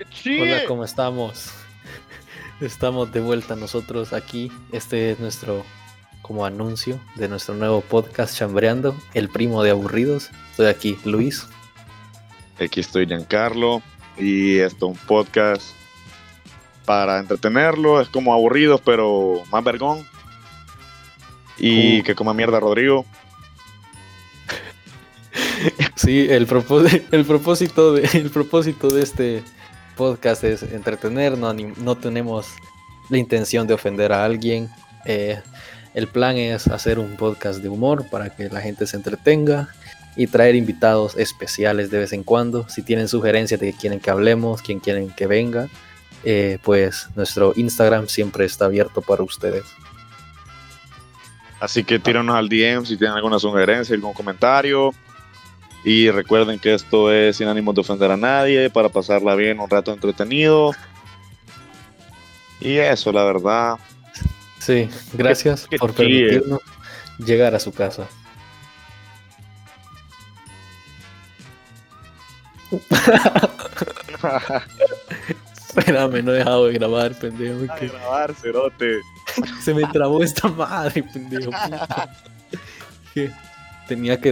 Hola, ¿cómo estamos? Estamos de vuelta nosotros aquí. Este es nuestro como anuncio de nuestro nuevo podcast Chambreando, el primo de aburridos. Estoy aquí, Luis. Aquí estoy Giancarlo y esto es un podcast para entretenerlo, es como aburrido, pero más vergón. Y Uh. que coma mierda Rodrigo. Sí, el, propó- el, propósito de, el propósito de este podcast es entretener, no, no tenemos la intención de ofender a alguien. Eh, el plan es hacer un podcast de humor para que la gente se entretenga y traer invitados especiales de vez en cuando. Si tienen sugerencias de que quieren que hablemos, quién quieren que venga, eh, pues nuestro Instagram siempre está abierto para ustedes. Así que tíranos al DM si tienen alguna sugerencia, algún comentario. Y recuerden que esto es sin ánimo de ofender a nadie, para pasarla bien, un rato entretenido. Y eso, la verdad. Sí, gracias qué por chido. permitirnos llegar a su casa. Espérame, no he dejado de grabar, pendejo. A que grabar, cerote. se me trabó esta madre, pendejo. Tenía que